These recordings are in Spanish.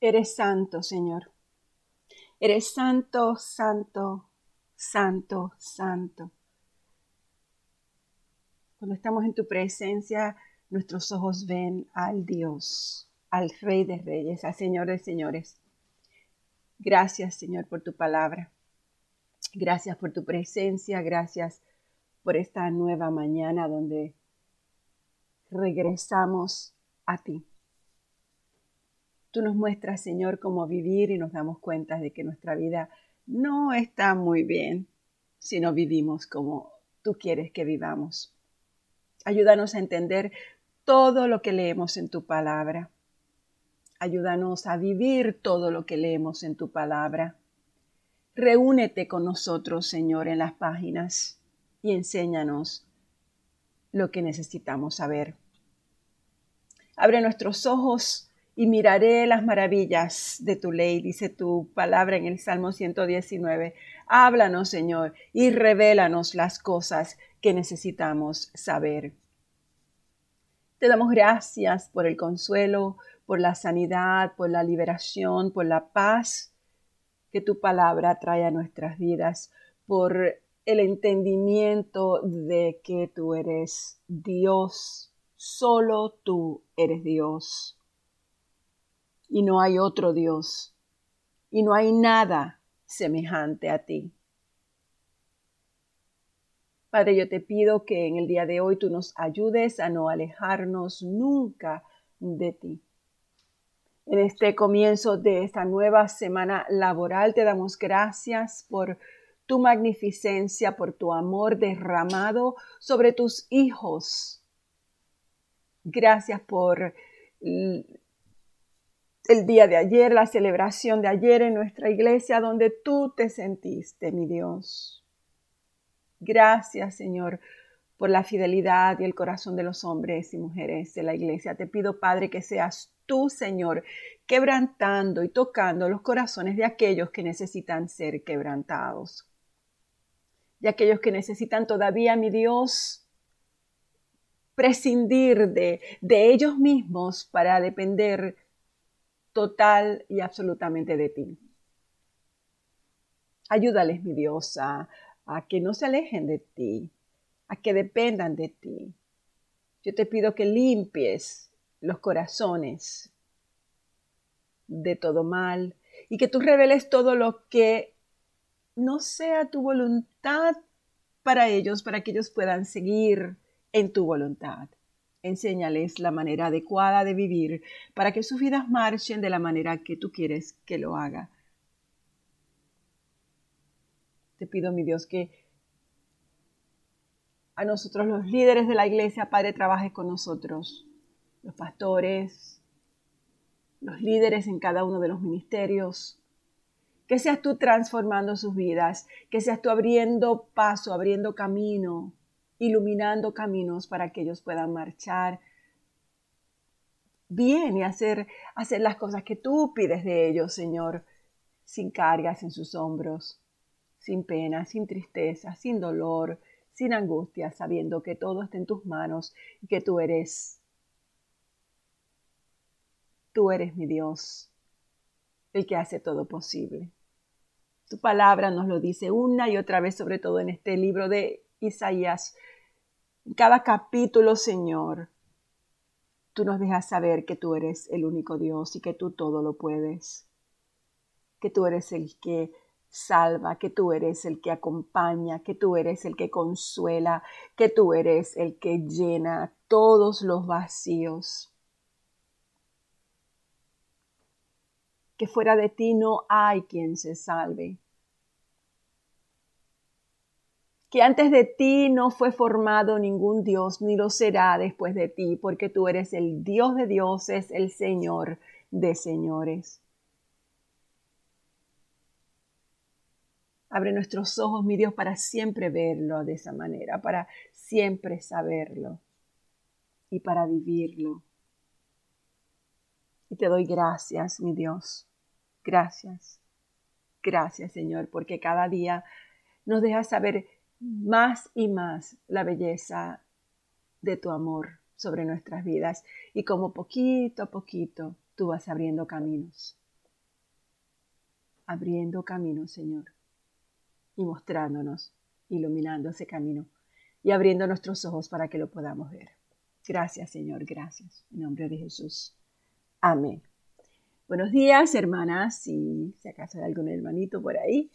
Eres santo, Señor. Eres santo, santo, santo, santo. Cuando estamos en tu presencia, nuestros ojos ven al Dios, al Rey de Reyes, al Señor de Señores. Gracias, Señor, por tu palabra. Gracias por tu presencia. Gracias por esta nueva mañana donde regresamos a ti. Tú nos muestras, Señor, cómo vivir y nos damos cuenta de que nuestra vida no está muy bien si no vivimos como tú quieres que vivamos. Ayúdanos a entender todo lo que leemos en tu palabra. Ayúdanos a vivir todo lo que leemos en tu palabra. Reúnete con nosotros, Señor, en las páginas y enséñanos lo que necesitamos saber. Abre nuestros ojos y miraré las maravillas de tu ley, dice tu palabra en el Salmo 119. Háblanos, Señor, y revélanos las cosas que necesitamos saber. Te damos gracias por el consuelo, por la sanidad, por la liberación, por la paz que tu palabra trae a nuestras vidas, por el entendimiento de que tú eres Dios, solo tú eres Dios. Y no hay otro Dios, y no hay nada semejante a ti. Padre, yo te pido que en el día de hoy tú nos ayudes a no alejarnos nunca de ti. En este comienzo de esta nueva semana laboral te damos gracias por tu magnificencia, por tu amor derramado sobre tus hijos. Gracias por el día de ayer, la celebración de ayer en nuestra iglesia, donde tú te sentiste, mi Dios. Gracias, Señor, por la fidelidad y el corazón de los hombres y mujeres de la iglesia. Te pido, Padre, que seas tú, Señor, quebrantando y tocando los corazones de aquellos que necesitan ser quebrantados. De aquellos que necesitan todavía, mi Dios, prescindir de, de ellos mismos para depender total y absolutamente de ti. Ayúdales, mi Dios, a, a que no se alejen de ti, a que dependan de ti. Yo te pido que limpies los corazones de todo mal y que tú reveles todo lo que no sea tu voluntad para ellos, para que ellos puedan seguir en tu voluntad. Enséñales la manera adecuada de vivir para que sus vidas marchen de la manera que tú quieres que lo haga. Te pido, mi Dios, que a nosotros los líderes de la iglesia, Padre, trabajes con nosotros, los pastores, los líderes en cada uno de los ministerios. Que seas tú transformando sus vidas, que seas tú abriendo paso, abriendo camino, iluminando caminos para que ellos puedan marchar bien y hacer, hacer las cosas que tú pides de ellos, Señor, sin cargas en sus hombros sin pena, sin tristeza, sin dolor, sin angustia, sabiendo que todo está en tus manos y que tú eres, tú eres mi Dios, el que hace todo posible. Tu palabra nos lo dice una y otra vez, sobre todo en este libro de Isaías. En cada capítulo, Señor, tú nos dejas saber que tú eres el único Dios y que tú todo lo puedes, que tú eres el que salva, que tú eres el que acompaña, que tú eres el que consuela, que tú eres el que llena todos los vacíos. Que fuera de ti no hay quien se salve. Que antes de ti no fue formado ningún Dios, ni lo será después de ti, porque tú eres el Dios de dioses, el Señor de señores. Abre nuestros ojos, mi Dios, para siempre verlo de esa manera, para siempre saberlo y para vivirlo. Y te doy gracias, mi Dios. Gracias. Gracias, Señor, porque cada día nos dejas saber más y más la belleza de tu amor sobre nuestras vidas y como poquito a poquito tú vas abriendo caminos abriendo camino, Señor, y mostrándonos, iluminando ese camino y abriendo nuestros ojos para que lo podamos ver. Gracias, Señor, gracias. En nombre de Jesús. Amén. Buenos días, hermanas, y si acaso hay algún hermanito por ahí.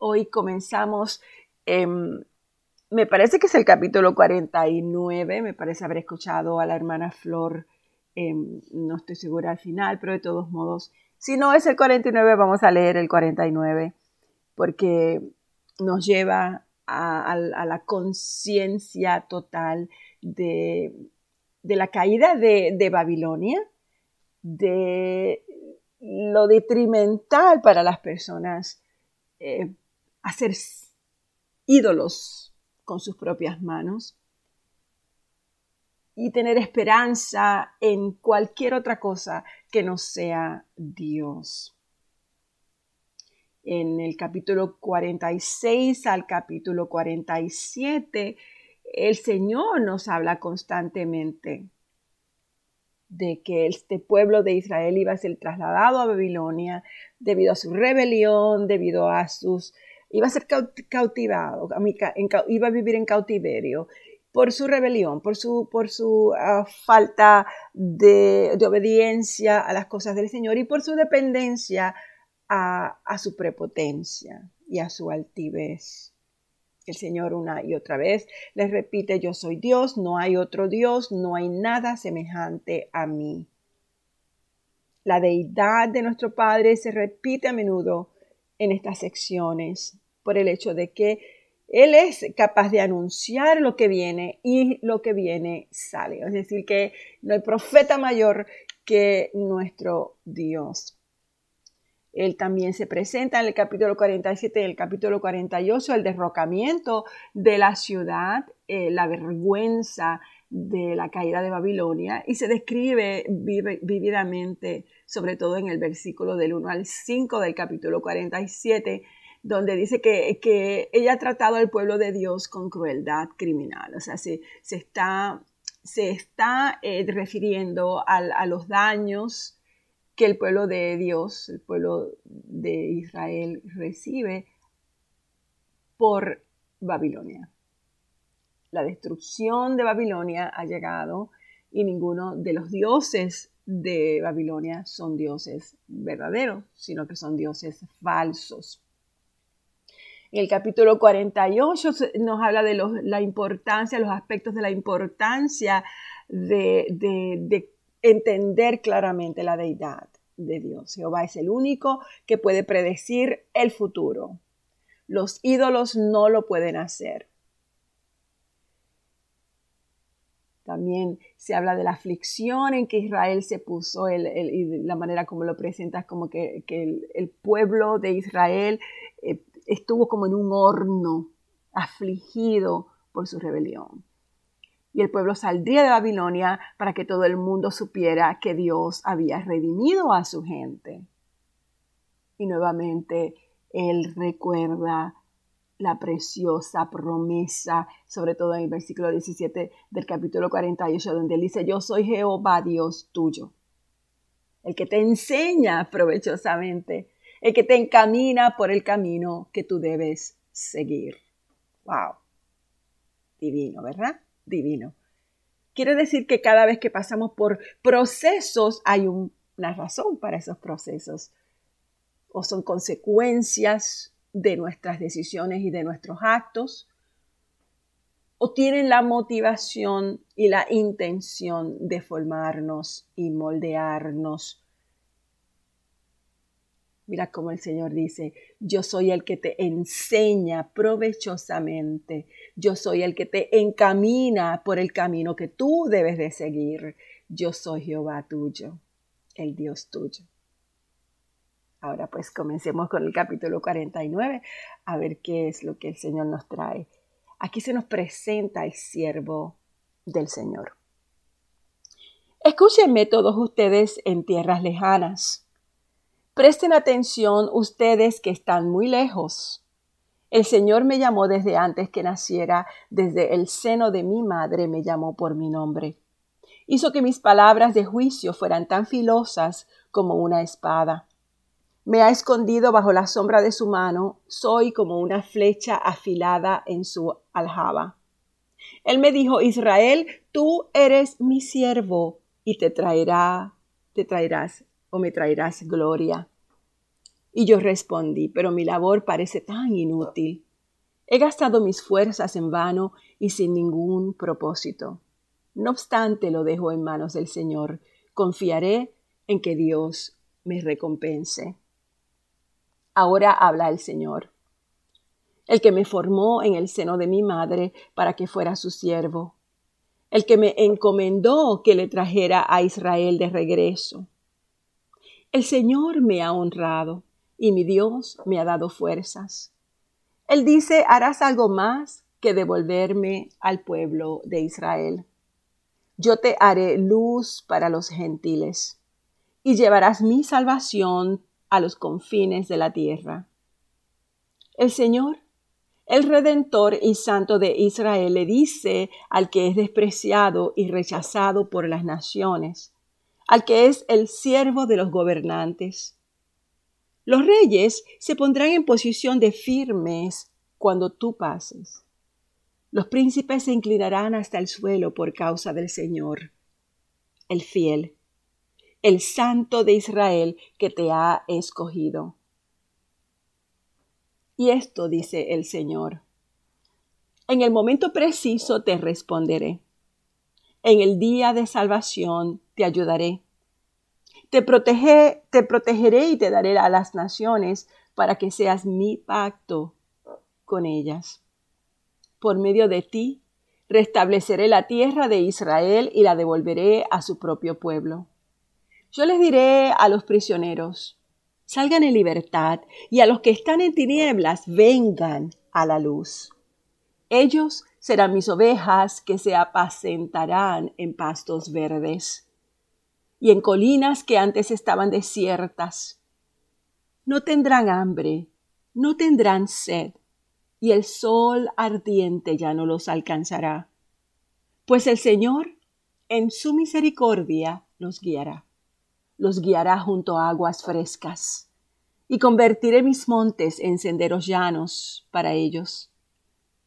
Hoy comenzamos, me parece que es el capítulo 49, me parece haber escuchado a la hermana Flor, em, no estoy segura al final, pero de todos modos, si no es el 49, vamos a leer el 49, porque nos lleva a, la conciencia total de, la caída de, Babilonia, de lo detrimental para las personas eh, hacer ídolos con sus propias manos y tener esperanza en cualquier otra cosa que no sea Dios. En el capítulo 46 al capítulo 47, el Señor nos habla constantemente de que este pueblo de Israel iba a ser trasladado a Babilonia debido a su rebelión, debido a sus... iba a ser cautivado, iba a vivir en cautiverio por su rebelión, por su, por su ah, falta de, de obediencia a las cosas del Señor y por su dependencia a, su prepotencia y a su altivez. El Señor una y otra vez les repite, yo soy Dios, no hay otro Dios, no hay nada semejante a mí. La deidad de nuestro Padre se repite a menudo en estas secciones por el hecho de que Él es capaz de anunciar lo que viene y lo que viene sale. Es decir, que no hay profeta mayor que nuestro Dios. Él también se presenta en el capítulo 47 y el capítulo 48, el derrocamiento de la ciudad, eh, la vergüenza de la caída de Babilonia y se describe vividamente, sobre todo en el versículo del 1 al 5 del capítulo 47, donde dice que, que ella ha tratado al pueblo de Dios con crueldad criminal. O sea, se, se está, se está eh, refiriendo a los daños que el pueblo de Dios, el pueblo de Israel recibe por Babilonia. La destrucción de Babilonia ha llegado y ninguno de los dioses de Babilonia son dioses verdaderos, sino que son dioses falsos. En el capítulo 48 nos habla de la importancia, los aspectos de la importancia de, de, de entender claramente la deidad de Dios. Jehová es el único que puede predecir el futuro. Los ídolos no lo pueden hacer. También se habla de la aflicción en que Israel se puso y la manera como lo presentas, como que, el, pueblo de Israel eh, estuvo como en un horno, afligido por su rebelión y el pueblo saldría de Babilonia para que todo el mundo supiera que Dios había redimido a su gente. Y nuevamente Él recuerda la preciosa promesa, sobre todo en el versículo 17 del capítulo 48, donde Él dice, yo soy Jehová Dios tuyo, el que te enseña provechosamente, el que te encamina por el camino que tú debes seguir. ¡Wow! Divino, ¿verdad? divino. Quiere decir que cada vez que pasamos por procesos hay una razón para esos procesos o son consecuencias de nuestras decisiones y de nuestros actos o tienen la motivación y la intención de formarnos y moldearnos. Mira cómo el Señor dice, yo soy el que te enseña provechosamente, yo soy el que te encamina por el camino que tú debes de seguir, yo soy Jehová tuyo, el Dios tuyo. Ahora pues comencemos con el capítulo 49 a ver qué es lo que el Señor nos trae. Aquí se nos presenta el siervo del Señor. Escúchenme todos ustedes en tierras lejanas Presten atención ustedes que están muy lejos. El Señor me llamó desde antes que naciera, desde el seno de mi madre me llamó por mi nombre. Hizo que mis palabras de juicio fueran tan filosas como una espada. Me ha escondido bajo la sombra de su mano, soy como una flecha afilada en su aljaba. Él me dijo, Israel, tú eres mi siervo y te traerá, te traerás o me traerás gloria. Y yo respondí, pero mi labor parece tan inútil. He gastado mis fuerzas en vano y sin ningún propósito. No obstante, lo dejo en manos del Señor. Confiaré en que Dios me recompense. Ahora habla el Señor, el que me formó en el seno de mi madre para que fuera su siervo, el que me encomendó que le trajera a Israel de regreso. El Señor me ha honrado y mi Dios me ha dado fuerzas. Él dice, harás algo más que devolverme al pueblo de Israel. Yo te haré luz para los gentiles y llevarás mi salvación a los confines de la tierra. El Señor, el Redentor y Santo de Israel, le dice al que es despreciado y rechazado por las naciones, al que es el siervo de los gobernantes, los reyes se pondrán en posición de firmes cuando tú pases. Los príncipes se inclinarán hasta el suelo por causa del Señor, el fiel, el santo de Israel que te ha escogido. Y esto dice el Señor. En el momento preciso te responderé. En el día de salvación te ayudaré te, te protegeré y te daré a las naciones para que seas mi pacto con ellas. Por medio de ti restableceré la tierra de Israel y la devolveré a su propio pueblo. Yo les diré a los prisioneros, salgan en libertad, y a los que están en tinieblas, vengan a la luz. Ellos serán mis ovejas que se apacentarán en pastos verdes y en colinas que antes estaban desiertas. No tendrán hambre, no tendrán sed, y el sol ardiente ya no los alcanzará, pues el Señor en su misericordia los guiará, los guiará junto a aguas frescas, y convertiré mis montes en senderos llanos para ellos.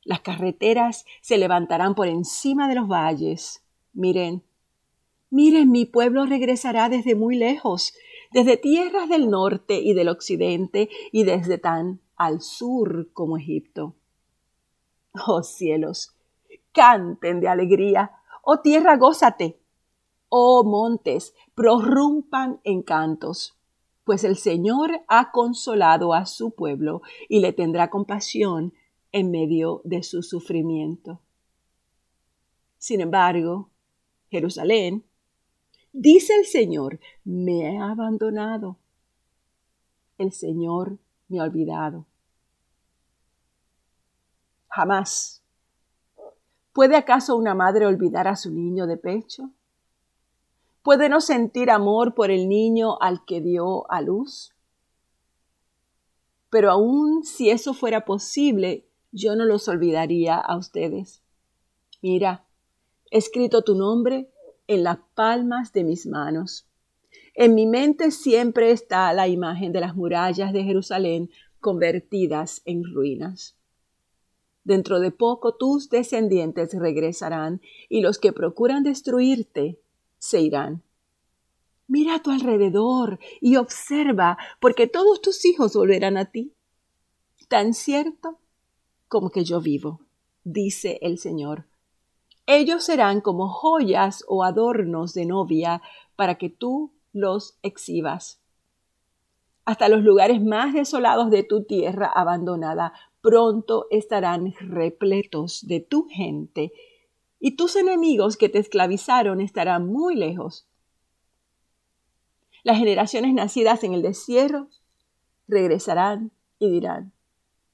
Las carreteras se levantarán por encima de los valles. Miren, Miren, mi pueblo regresará desde muy lejos, desde tierras del norte y del occidente y desde tan al sur como Egipto. Oh cielos, canten de alegría. Oh tierra, gózate. Oh montes, prorrumpan en cantos, pues el Señor ha consolado a su pueblo y le tendrá compasión en medio de su sufrimiento. Sin embargo, Jerusalén Dice el Señor, me ha abandonado. El Señor me ha olvidado. Jamás. ¿Puede acaso una madre olvidar a su niño de pecho? ¿Puede no sentir amor por el niño al que dio a luz? Pero aun si eso fuera posible, yo no los olvidaría a ustedes. Mira, he escrito tu nombre en las palmas de mis manos. En mi mente siempre está la imagen de las murallas de Jerusalén convertidas en ruinas. Dentro de poco tus descendientes regresarán y los que procuran destruirte se irán. Mira a tu alrededor y observa, porque todos tus hijos volverán a ti. Tan cierto como que yo vivo, dice el Señor. Ellos serán como joyas o adornos de novia para que tú los exhibas. Hasta los lugares más desolados de tu tierra abandonada pronto estarán repletos de tu gente, y tus enemigos que te esclavizaron estarán muy lejos. Las generaciones nacidas en el desierto regresarán y dirán,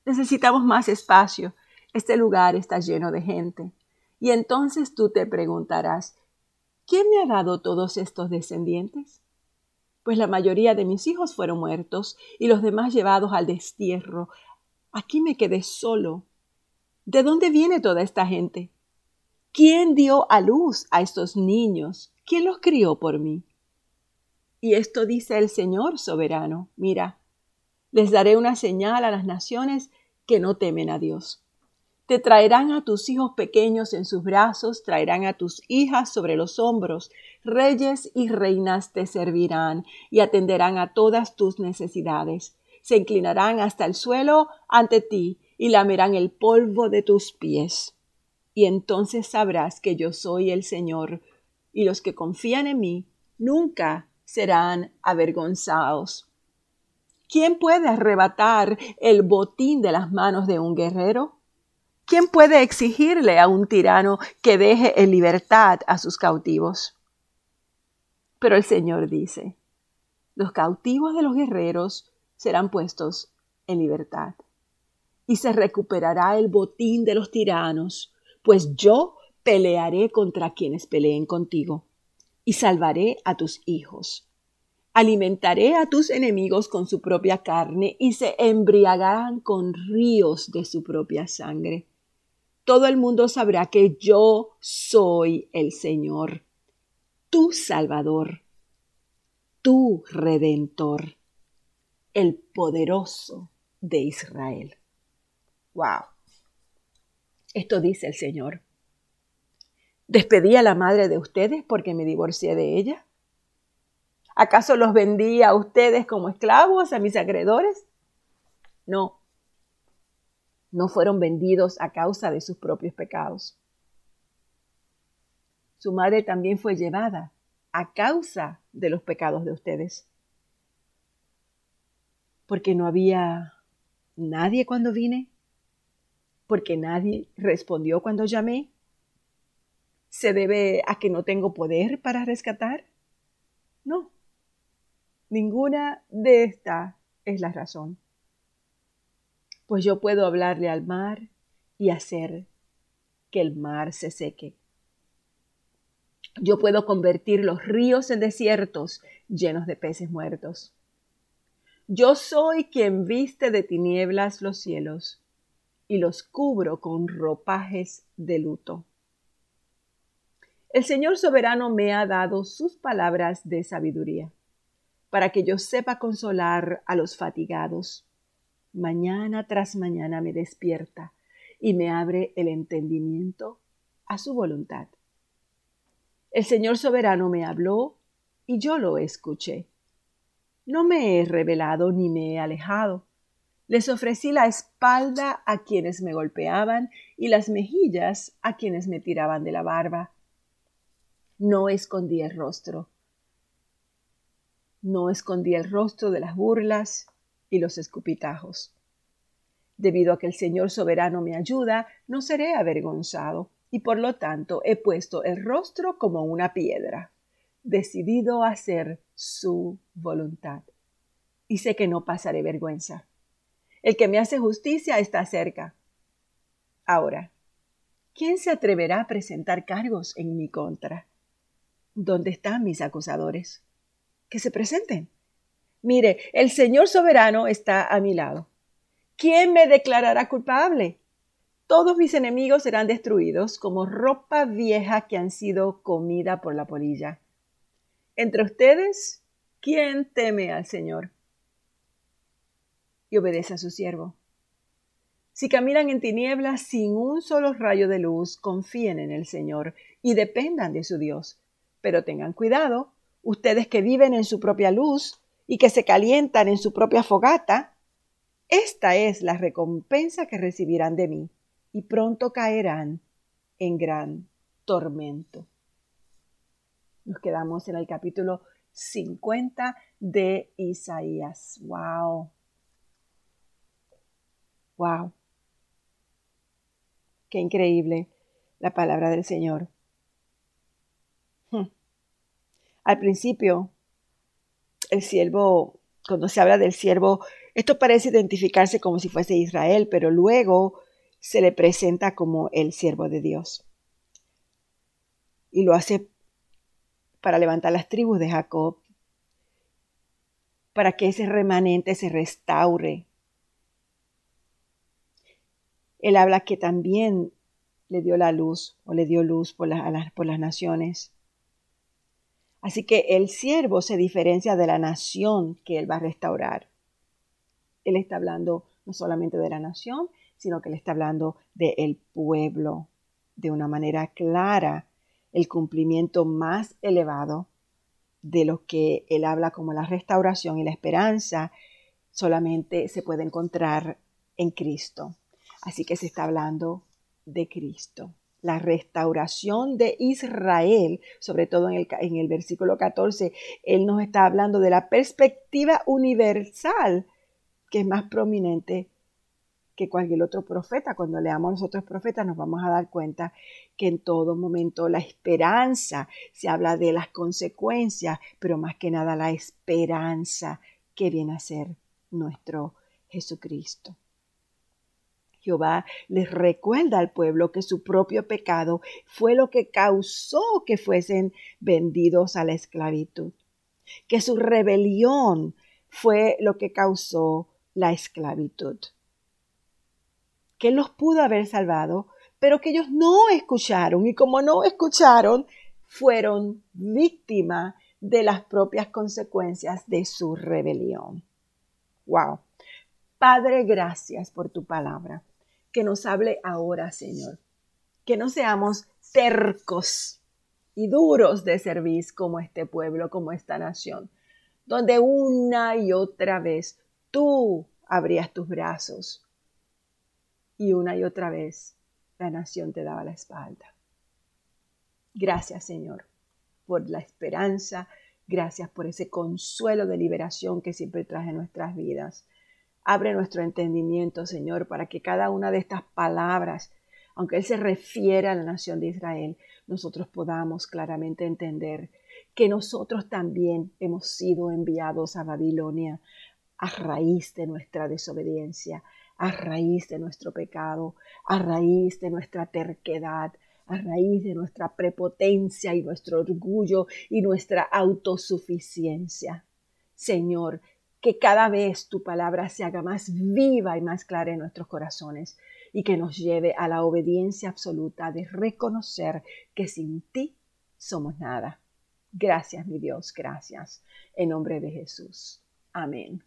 necesitamos más espacio, este lugar está lleno de gente. Y entonces tú te preguntarás, ¿quién me ha dado todos estos descendientes? Pues la mayoría de mis hijos fueron muertos y los demás llevados al destierro. Aquí me quedé solo. ¿De dónde viene toda esta gente? ¿Quién dio a luz a estos niños? ¿Quién los crió por mí? Y esto dice el Señor soberano. Mira, Les daré una señal a las naciones que no temen a Dios. Te traerán a tus hijos pequeños en sus brazos, traerán a tus hijas sobre los hombros, reyes y reinas te servirán y atenderán a todas tus necesidades. Se inclinarán hasta el suelo ante ti y lamerán el polvo de tus pies. Y entonces sabrás que yo soy el Señor, y los que confían en mí nunca serán avergonzados. ¿Quién puede arrebatar el botín de las manos de un guerrero? ¿Quién puede exigirle a un tirano que deje en libertad a sus cautivos? Pero el Señor dice, los cautivos de los guerreros serán puestos en libertad y se recuperará el botín de los tiranos, pues yo pelearé contra quienes peleen contigo y salvaré a tus hijos. Alimentaré a tus enemigos con su propia carne y se embriagarán con ríos de su propia sangre todo el mundo sabrá que yo soy el Señor, tu Salvador, tu Redentor, el poderoso de Israel. ¡Wow! Esto dice el Señor. ¿Despedí a la madre de ustedes porque me divorcié de ella? ¿Acaso los vendí a ustedes como esclavos, a mis acreedores? No, no fueron vendidos a causa de sus propios pecados. Su madre también fue llevada a causa de los pecados de ustedes. Porque no había nadie cuando vine, porque nadie respondió cuando llamé. ¿Se debe a que no tengo poder para rescatar? No. Ninguna de estas es la razón pues yo puedo hablarle al mar y hacer que el mar se seque. Yo puedo convertir los ríos en desiertos llenos de peces muertos. Yo soy quien viste de tinieblas los cielos y los cubro con ropajes de luto. El Señor soberano me ha dado sus palabras de sabiduría, para que yo sepa consolar a los fatigados mañana tras mañana me despierta y me abre el entendimiento a su voluntad. El Señor soberano me habló y yo lo escuché. No me he revelado ni me he alejado. Les ofrecí la espalda a quienes me golpeaban y las mejillas a quienes me tiraban de la barba. No escondí el rostro. No escondí el rostro de las burlas y los escupitajos. Debido a que el Señor soberano me ayuda, no seré avergonzado, y por lo tanto he puesto el rostro como una piedra, decidido a hacer su voluntad. Y sé que no pasaré vergüenza. El que me hace justicia está cerca. Ahora, ¿quién se atreverá a presentar cargos en mi contra? ¿Dónde están mis acusadores? Que se presenten. Mire, el Señor soberano está a mi lado. ¿Quién me declarará culpable? Todos mis enemigos serán destruidos como ropa vieja que han sido comida por la polilla. Entre ustedes, ¿quién teme al Señor? Y obedece a su siervo. Si caminan en tinieblas sin un solo rayo de luz, confíen en el Señor y dependan de su Dios. Pero tengan cuidado, ustedes que viven en su propia luz, y que se calientan en su propia fogata, esta es la recompensa que recibirán de mí, y pronto caerán en gran tormento. Nos quedamos en el capítulo 50 de Isaías. ¡Wow! ¡Wow! ¡Qué increíble la palabra del Señor! Hmm. Al principio el siervo, cuando se habla del siervo, esto parece identificarse como si fuese Israel, pero luego se le presenta como el siervo de Dios. Y lo hace para levantar las tribus de Jacob, para que ese remanente se restaure. Él habla que también le dio la luz o le dio luz por, por las naciones. Así que el siervo se diferencia de la nación que él va a restaurar. Él está hablando no solamente de la nación, sino que Él está hablando del pueblo de una manera clara, el cumplimiento más elevado de lo que Él habla como la restauración y la esperanza, solamente se puede encontrar en Cristo. Así que se está hablando de Cristo. La restauración de Israel, sobre todo en el, en el versículo 14, Él nos está hablando de la perspectiva universal que es más prominente que cualquier otro profeta. Cuando leamos los otros profetas nos vamos a dar cuenta que en todo momento la esperanza, se habla de las consecuencias, pero más que nada la esperanza que viene a ser nuestro Jesucristo. Jehová les recuerda al pueblo que su propio pecado fue lo que causó que fuesen vendidos a la esclavitud, que su rebelión fue lo que causó la esclavitud, que los pudo haber salvado, pero que ellos no escucharon y como no escucharon, fueron víctimas de las propias consecuencias de su rebelión. Wow. Padre, gracias por tu palabra. Que nos hable ahora, Señor. Que no seamos tercos y duros de servir como este pueblo, como esta nación, donde una y otra vez tú abrías tus brazos y una y otra vez la nación te daba la espalda. Gracias, Señor, por la esperanza, gracias por ese consuelo de liberación que siempre trae en nuestras vidas. Abre nuestro entendimiento, Señor, para que cada una de estas palabras, aunque Él se refiere a la nación de Israel, nosotros podamos claramente entender que nosotros también hemos sido enviados a Babilonia a raíz de nuestra desobediencia, a raíz de nuestro pecado, a raíz de nuestra terquedad, a raíz de nuestra prepotencia y nuestro orgullo y nuestra autosuficiencia. Señor, que cada vez tu palabra se haga más viva y más clara en nuestros corazones y que nos lleve a la obediencia absoluta de reconocer que sin ti somos nada. Gracias, mi Dios, gracias. En nombre de Jesús. Amén.